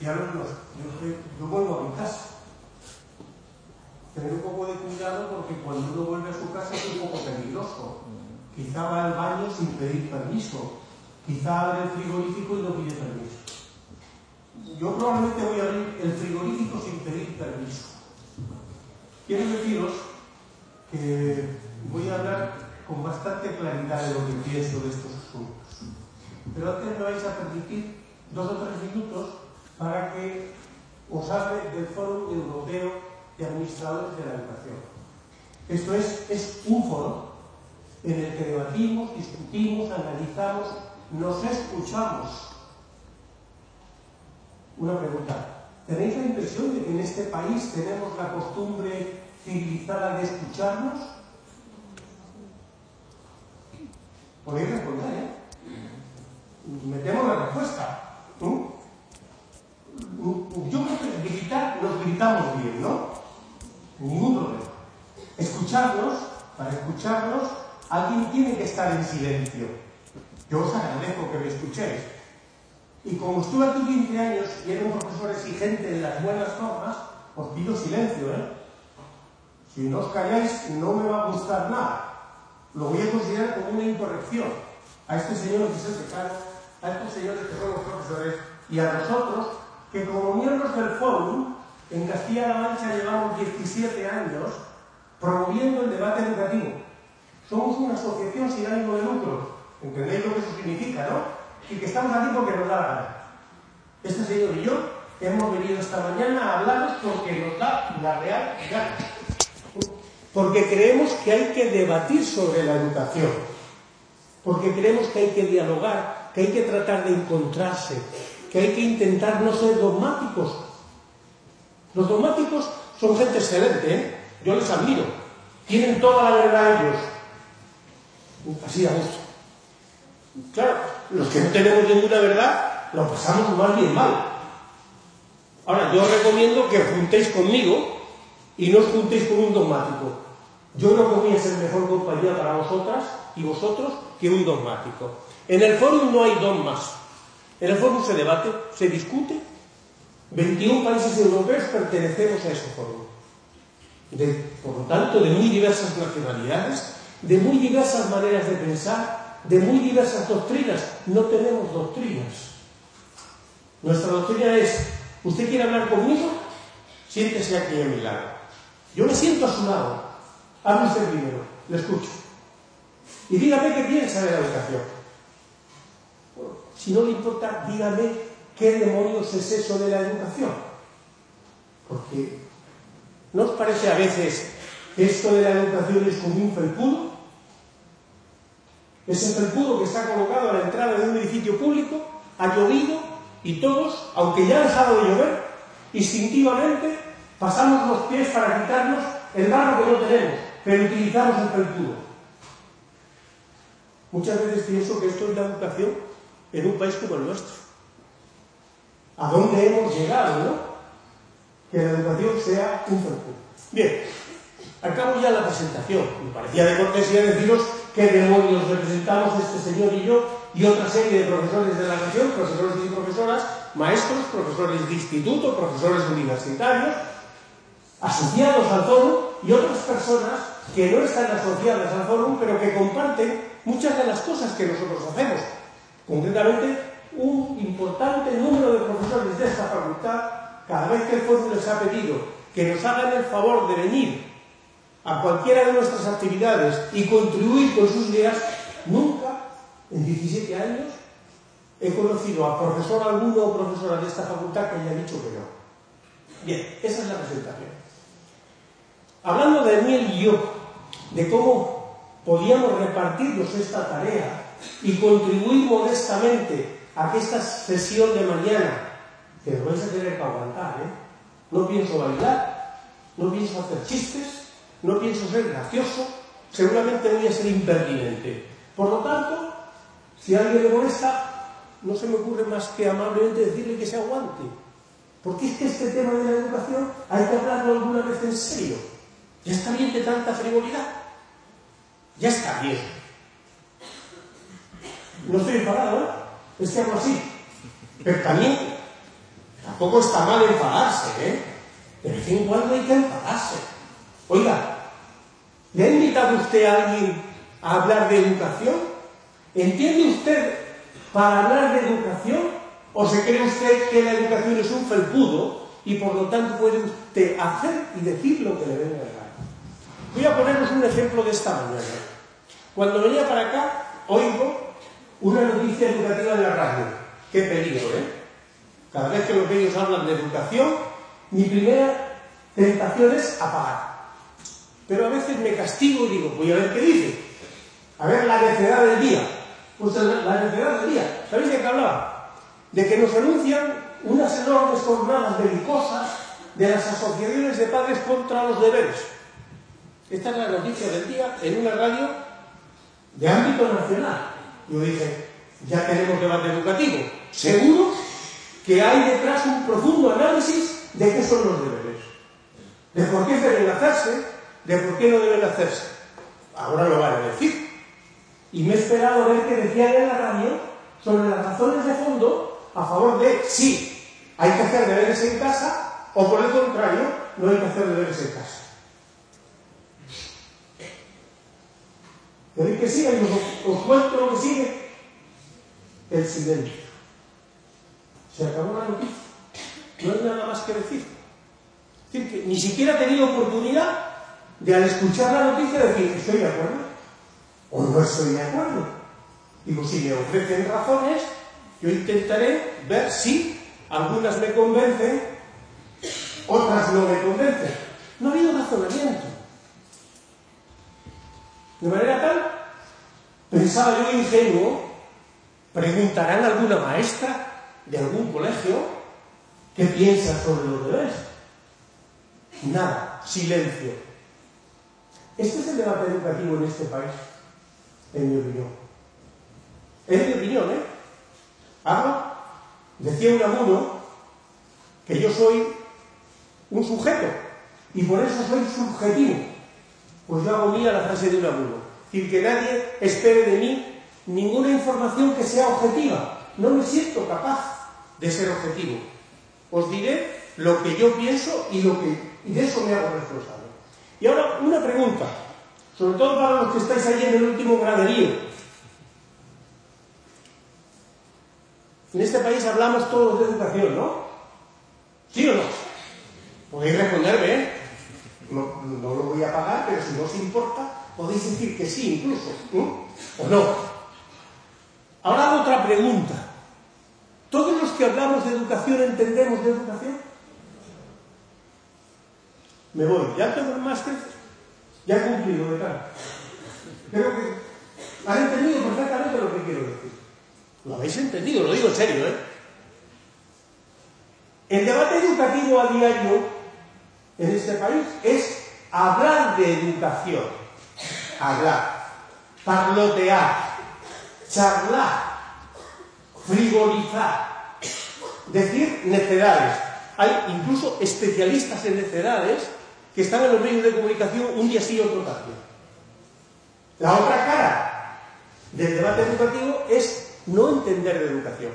Y alumnos, yo, soy- yo vuelvo a mi casa. Tener un poco de cuidado porque cuando uno vuelve a su casa es un poco peligroso. Quizá va al baño sin pedir permiso. Quizá abre el frigorífico y no pide permiso. Yo probablemente voy a abrir el frigorífico sin pedir permiso. Quiero deciros que voy a hablar con bastante claridad de lo que pienso de estos asuntos. Pero antes me vais a permitir dos o tres minutos para que os hable del Foro Europeo de Administradores de la Educación. Esto es, es un foro en el que debatimos, discutimos, analizamos, nos escuchamos. Una pregunta. ¿Tenéis la impresión de que en este país tenemos la costumbre civilizada de escucharnos? Podéis responder, ¿eh? Metemos la respuesta. Yo creo que gritar, nos gritamos bien, ¿no? Ningún problema. Escucharnos, para escucharnos, alguien tiene que estar en silencio. Yo os agradezco que me escuchéis. Y como estuve aquí 15 años y era un profesor exigente en las buenas formas, os pido silencio, ¿eh? Si no os calláis, no me va a gustar nada. Lo voy a considerar como una incorrección. A este señor que es el decano, a estos señores que son los profesores y a nosotros que como miembros del fórum en Castilla-La Mancha llevamos 17 años promoviendo el debate educativo. Somos una asociación sin ánimo de lucro. ¿Entendéis lo que eso significa, no? Y que estamos aquí porque nos da la gana. Este señor y yo hemos venido esta mañana a hablaros porque nos da la real gana. Porque creemos que hay que debatir sobre la educación. Porque creemos que hay que dialogar, que hay que tratar de encontrarse, que hay que intentar no ser dogmáticos. Los dogmáticos son gente excelente, ¿eh? Yo les admiro. Tienen toda la verdad ellos. Así a gusto. Claro, los que no tenemos ninguna verdad, lo pasamos más bien mal. Ahora, yo os recomiendo que os juntéis conmigo y no os juntéis con un dogmático. Yo creo que voy a ser mejor compañía para vosotras y vosotros que un dogmático. En el fórum no hay dogmas. El fórum se debate, se discute. 21 países europeos pertenecemos a ese fórum. De, por lo tanto, de muy diversas nacionalidades, de muy diversas maneras de pensar, de muy diversas doctrinas. No tenemos doctrinas. Nuestra doctrina es, ¿usted quiere hablar conmigo? Siéntese aquí a mi lado. Yo me siento a su lado. Hable usted primero, le escucho. Y dígame qué piensa de la educación. Si no le importa, dígame qué demonios es eso de la educación. Porque ¿no os parece a veces que esto de la educación es como un felpudo? Ese felpudo que está colocado a la entrada de un edificio público, ha llovido y todos, aunque ya ha dejado de llover, instintivamente pasamos los pies para quitarnos el barro que no tenemos, pero utilizamos el felpudo. Muchas veces pienso que esto es la educación en un país como el nuestro. ¿A dónde hemos llegado, no? Que la educación sea un felpudo. Bien, acabo ya la presentación. Me parecía de cortesía deciros qué demonios representamos este señor y yo y otra serie de profesores de la nación, profesores y profesoras, maestros, profesores de instituto, profesores universitarios, asociados al fórum y otras personas que no están asociadas al fórum, pero que comparten muchas de las cosas que nosotros hacemos. Concretamente, un importante número de profesores de esta facultad, cada vez que el fórum les ha pedido que nos hagan el favor de venir a cualquiera de nuestras actividades y contribuir con sus ideas, nunca, en 17 años, he conocido a profesor alguno o profesora de esta facultad que haya dicho que no. Bien, esa es la presentación. Hablando de Daniel y yo, de cómo podíamos repartirnos esta tarea y contribuir modestamente a que esta sesión de mañana, que vais a tener que aguantar, ¿eh? No pienso bailar, no pienso hacer chistes, no pienso ser gracioso, seguramente voy a ser impertinente. Por lo tanto, si alguien le molesta, no se me ocurre más que amablemente decirle que se aguante. Porque es que este tema de la educación hay que hablarlo alguna vez en serio. Ya está bien de tanta frivolidad. Ya está bien. No estoy enfadado, ¿eh? Es que hago así. Pero también tampoco está mal enfadarse, ¿eh? De vez en cuando hay que enfadarse. Oiga, ¿le ha invitado usted a alguien a hablar de educación? ¿Entiende usted para hablar de educación? ¿O se cree usted que la educación es un felpudo y por lo tanto puede usted hacer y decir lo que le venga a? Voy a ponernos un ejemplo de esta mañana. Cuando venía para acá, oigo una noticia educativa en la radio. Qué peligro, ¿eh? Cada vez que los medios hablan de educación, mi primera tentación es apagar. Pero a veces me castigo y digo, voy a ver qué dice. A ver la necedad del día. Pues la necedad del día. ¿Sabéis de qué hablaba? De que nos anuncian unas enormes jornadas belicosas de las asociaciones de padres contra los deberes. Esta es la noticia del día en una radio de ámbito nacional. Yo dije, ya tenemos debate educativo. Seguro que hay detrás un profundo análisis de qué son los deberes. De por qué deben hacerse, de por qué no deben hacerse. Ahora lo van a decir. Y me he esperado a ver qué decían en la radio sobre las razones de fondo a favor de sí, hay que hacer deberes en casa o por el contrario, no hay que hacer deberes en casa. ¿Queréis que siga? Y os, os cuento lo que sigue. El silencio. Se acabó la noticia. No hay nada más que decir. Es decir, que ni siquiera he tenido oportunidad de al escuchar la noticia decir, estoy de acuerdo o no estoy de acuerdo. Digo, si me ofrecen razones, yo intentaré ver si algunas me convencen, otras no me convencen. No ha habido razonamiento. De manera tal, pensaba yo ingenuo, preguntarán a alguna maestra de algún colegio qué piensa sobre los deberes. Nada, silencio. Este es el debate educativo en este país, en mi opinión. Es mi opinión, ¿eh? Hablo, decía un abuelo que yo soy un sujeto y por eso soy subjetivo. Pues yo hago mía la frase de un abuelo. Decir, que nadie espere de mí ninguna información que sea objetiva. No me siento capaz de ser objetivo. Os diré lo que yo pienso y, lo que, y de eso me hago responsable. Y ahora una pregunta, sobre todo para los que estáis allí en el último graderío. En este país hablamos todos de educación, ¿no? ¿Sí o no? Podéis responderme, ¿eh? No, lo voy a pagar, pero si no os importa, podéis decir que sí incluso, ¿no? ¿O no? Ahora hago otra pregunta. ¿Todos los que hablamos de educación entendemos de educación? Me voy. ¿Ya tengo el máster? Ya he cumplido, ¿verdad? Creo que han entendido perfectamente lo que quiero decir. Lo habéis entendido, lo digo en serio, ¿eh? El debate educativo a diario en este país es hablar de educación. Hablar. Parlotear. Charlar. Frivolizar. Decir necedades. Hay incluso especialistas en necedades que están en los medios de comunicación un día sí y otro también. La otra cara del debate educativo es no entender de educación.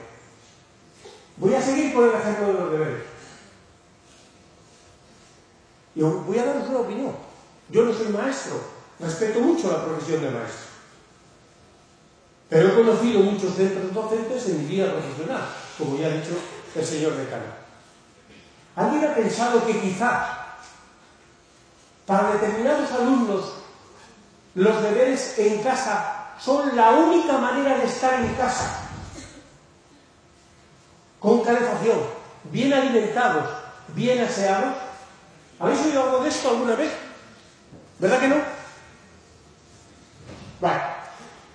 Voy a seguir con el ejemplo de los deberes. Y voy a daros una opinión. Yo no soy maestro, respeto mucho la profesión de maestro. Pero he conocido muchos centros docentes en mi vida profesional, como ya ha dicho el señor decano. ¿Alguien ha pensado que quizá para determinados alumnos los deberes en casa son la única manera de estar en casa? Con calefacción, bien alimentados, bien aseados. ¿Habéis oído algo de esto alguna vez? ¿Verdad que no? Vale.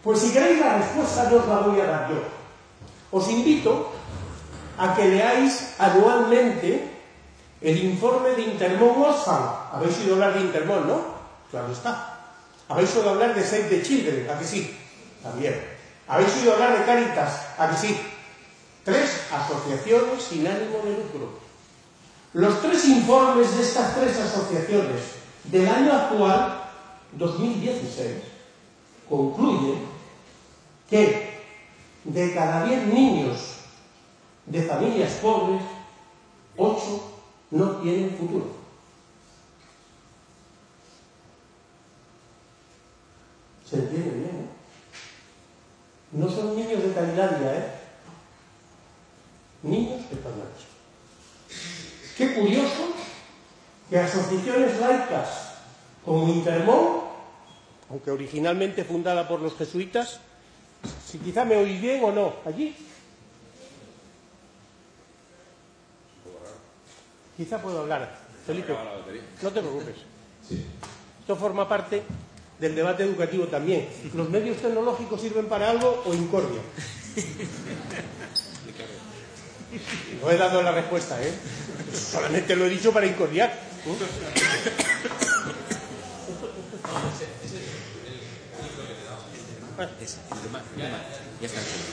Pues si queréis la respuesta, no os la voy a dar yo. Os invito a que leáis anualmente el informe de Intermón Oxfam. Habéis oído hablar de Intermón, ¿no? Claro está. Habéis oído hablar de Save the Children, ¿a que sí? También. Habéis oído hablar de Caritas, ¿a que sí? Tres asociaciones sin ánimo de lucro. Los tres informes de estas tres asociaciones del año actual, 2016, concluyen que de cada diez niños de familias pobres, ocho no tienen futuro. ¿Se entiende bien? Eh? No son niños de Tailandia, ¿eh? Niños españoles. Qué curioso que asociaciones laicas como Intermón, aunque originalmente fundada por los jesuitas, si quizá me oís bien o no, allí. Quizá puedo hablar. Felipe, no te preocupes. Esto forma parte del debate educativo también. ¿Los medios tecnológicos sirven para algo o incordia? No he dado la respuesta, ¿eh? Solamente lo he dicho para incordiar.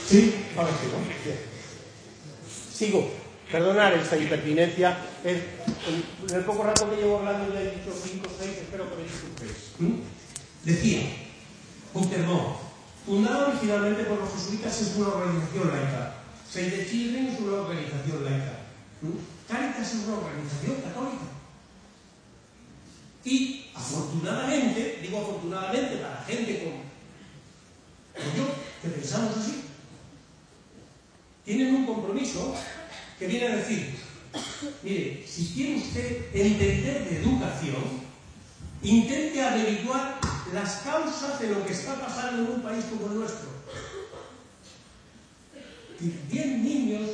Sí, ahora sí, ¿no? Sigo. Perdonar esta impertinencia. En, el poco rato que llevo hablando ya he dicho cinco o seis, espero que me disculpéis. ¿Mm? Decía, Untermont, fundado originalmente por los jesuitas, es una organización laica. Save the Children es una organización laica. ¿Mm? Caritas es una organización católica. Y afortunadamente, digo afortunadamente para gente como, yo, que pensamos así, tienen un compromiso que viene a decir, mire, si quiere usted entender de educación, intente averiguar las causas de lo que está pasando en un país como el nuestro. Diez niños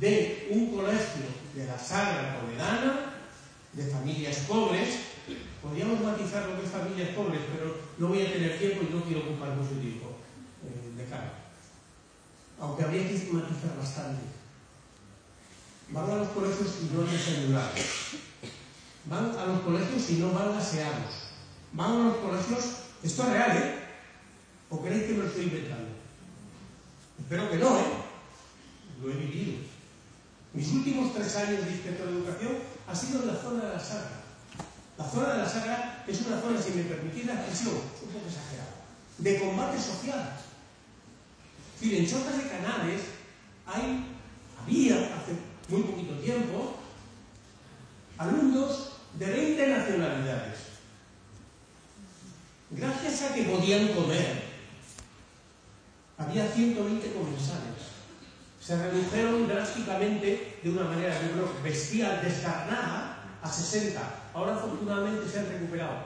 de un colegio de la Sagra Toledana, de familias pobres, podríamos matizar lo que es familias pobres, pero no voy a tener tiempo y no quiero ocupar mucho tiempo de cara. Aunque habría que matizar bastante. Van a los colegios y no desayunados. Van a los colegios y no van aseados van a los colegios, esto es real, ¿eh? ¿O queréis que me lo estoy inventando? Espero que no, ¿eh? Lo he vivido. Mis últimos tres años de inspector de educación ha sido en la zona de la Sagra. La zona de la Sagra es una zona, si me permitís la expresión, un poco exagerada, de combate social. En Chotas de Canales había hace muy poquito tiempo alumnos de 20 nacionalidades Gracias a que podían comer, había 120 comensales. Se redujeron drásticamente, de una manera, bestial, descarnada, a 60. Ahora afortunadamente se han recuperado.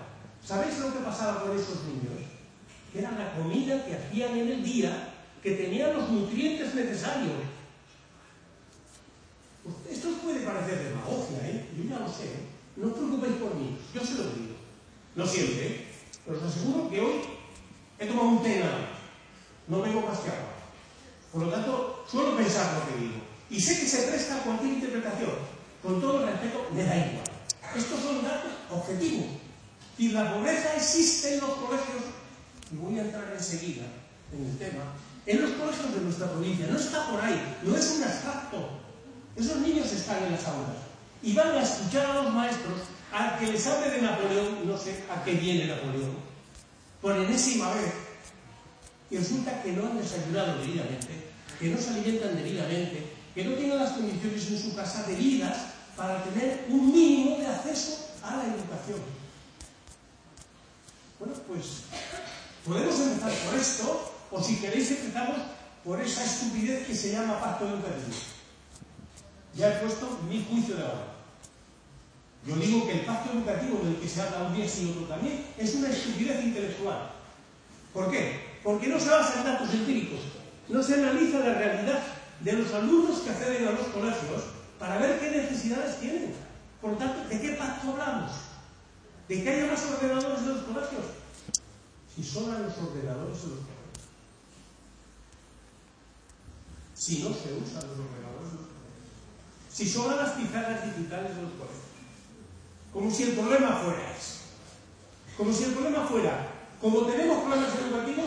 ¿Sabéis lo que pasaba con esos niños? Era la comida que hacían en el día, que tenía los nutrientes necesarios. Esto puede parecer demagogia, ¿eh? Yo ya lo sé. ¿eh? No os preocupéis por mí, yo se lo digo. No siempre, ¿eh? Pero os aseguro que hoy he tomado un té nada No vengo casqueado. Por lo tanto, suelo pensar lo que digo. Y sé que se presta a cualquier interpretación. Con todo el respeto, me da igual. Estos son datos objetivos. Y la pobreza existe en los colegios, y voy a entrar enseguida en el tema, en los colegios de nuestra provincia. No está por ahí, no es un abstracto. Esos niños están en las aulas y van a escuchar a los maestros al que les hable de Napoleón, no sé a qué viene Napoleón, por enésima vez, y resulta que no han desayunado debidamente, que no se alimentan debidamente, que no tienen las condiciones en su casa debidas para tener un mínimo de acceso a la educación. Bueno, pues podemos empezar por esto, o si queréis empezamos por esa estupidez que se llama pacto educativo. Ya he puesto mi juicio de ahora. Yo digo que el pacto educativo del que se habla un día y otro también es una estupidez intelectual. ¿Por qué? Porque no se basa en datos empíricos, no se analiza la realidad de los alumnos que acceden a los colegios para ver qué necesidades tienen. Por tanto, ¿de qué pacto hablamos? ¿De que haya más ordenadores en los colegios? Si son a los ordenadores en los colegios. Si no se usan los ordenadores. Si son las pizarras digitales de los colegios. Como si el problema fuera ese. Como si el problema fuera, como tenemos problemas educativos,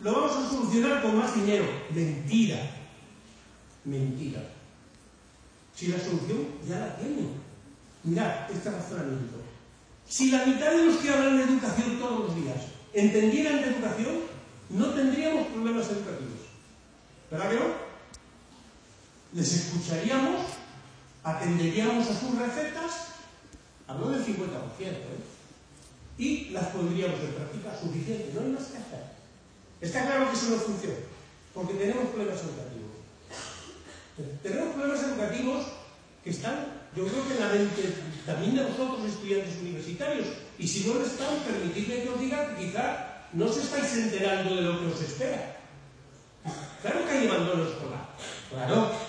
lo vamos a solucionar con más dinero. Mentira. Mentira. Si la solución ya la tienen. Mirad, este razonamiento. Si la mitad de los que hablan de educación todos los días entendieran de educación, no tendríamos problemas educativos. ¿Verdad que no? Les escucharíamos, atenderíamos a sus recetas, hablo del 50%, ¿eh? y las pondríamos en práctica suficiente, no hay más que hacer. Está claro que eso no funciona, porque tenemos problemas educativos. Tenemos problemas educativos que están, yo creo que en la mente también de vosotros, estudiantes universitarios, y si no lo están, permitidme que os diga que quizá no os estáis enterando de lo que os espera. Claro que hay abandono escolar, claro.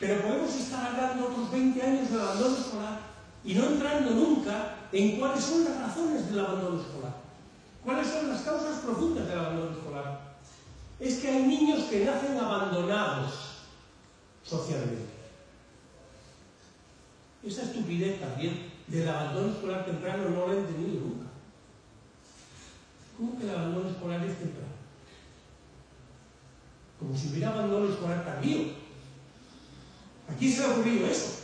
Pero podemos estar hablando otros 20 años de abandono escolar y no entrando nunca en cuáles son las razones del abandono escolar. ¿Cuáles son las causas profundas del abandono escolar? Es que hay niños que nacen abandonados socialmente. Esa estupidez también del abandono escolar temprano no la he entendido nunca. ¿Cómo que el abandono escolar es temprano? Como si hubiera abandono escolar tardío. ¿A quién se ha ocurrido eso?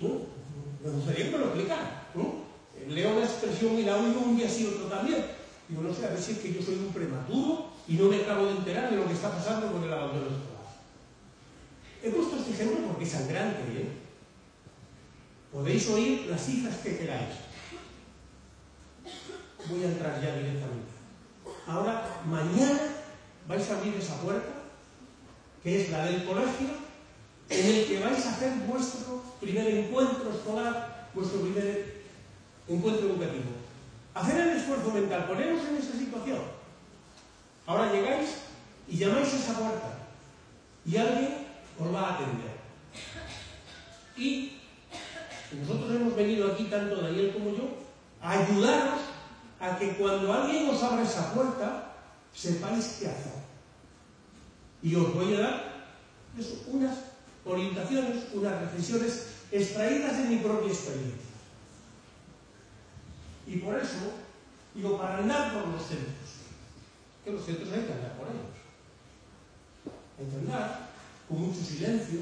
Me gustaría que me lo explicara. Leo la expresión y la oigo un día sí otro también. Digo, no sé, a ver si es que yo soy un prematuro y no me acabo de enterar de lo que está pasando con el abandono escolar. He puesto este ejemplo porque es sangrante, ¿eh? Podéis oír las cifras que queráis. Voy a entrar ya directamente. Ahora, mañana vais a abrir esa puerta, que es la del colegio, en el que vais a hacer vuestro primer encuentro escolar, vuestro primer encuentro educativo. Hacer el esfuerzo mental, poneros en esa situación. Ahora llegáis y llamáis a esa puerta y alguien os va a atender. Y nosotros hemos venido aquí, tanto Daniel como yo, a ayudaros a que cuando alguien os abra esa puerta, sepáis qué hacer. Y os voy a dar unas orientaciones, unas reflexiones extraídas de mi propia experiencia. Y por eso, digo, para andar por los centros, que los centros hay que andar por ellos. Hay que con mucho silencio,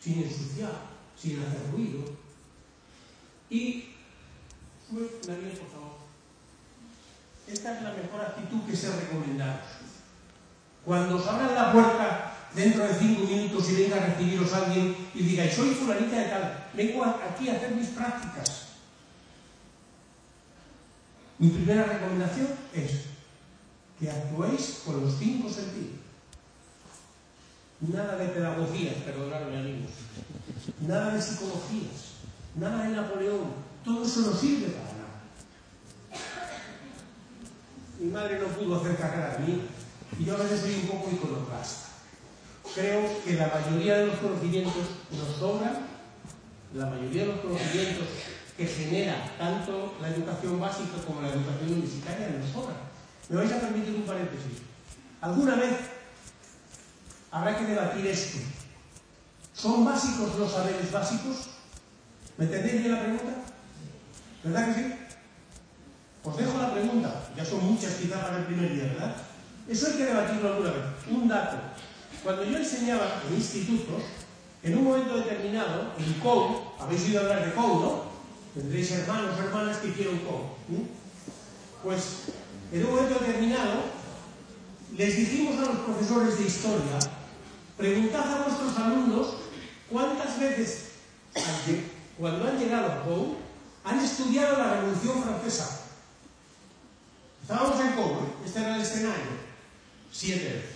sin ensuciar, sin hacer ruido. Y, sube, Daniel, por favor. Esta es la mejor actitud que se recomendaros. Cuando os abran la puerta dentro de cinco minutos y venga a recibiros alguien y digáis, soy fulanita de tal, vengo aquí a hacer mis prácticas. Mi primera recomendación es que actuéis con los cinco sentidos. Nada de pedagogías, perdonadme amigos. Nada de psicologías. Nada de Napoleón. Todo eso no sirve para nada. Mi madre no pudo hacer carrera de mí y yo a veces soy un poco iconoclasta. Creo que la mayoría de los conocimientos nos sobran, la mayoría de los conocimientos que genera tanto la educación básica como la educación universitaria nos sobran. Me vais a permitir un paréntesis. ¿Alguna vez habrá que debatir esto? ¿Son básicos los saberes básicos? ¿Me entendéis bien la pregunta? ¿Verdad que sí? Os dejo la pregunta, ya son muchas quizás para el primer día, ¿verdad? Eso hay que debatirlo alguna vez. Un dato. Cuando yo enseñaba en institutos, en un momento determinado, en COU, habéis oído hablar de COU, ¿no? Tendréis hermanos o hermanas que hicieron COU. Pues en un momento determinado, les dijimos a los profesores de historia, preguntad a vuestros alumnos cuántas veces, cuando han llegado a COU, han estudiado la Revolución Francesa. Estábamos en COU, este era el escenario. Siete veces.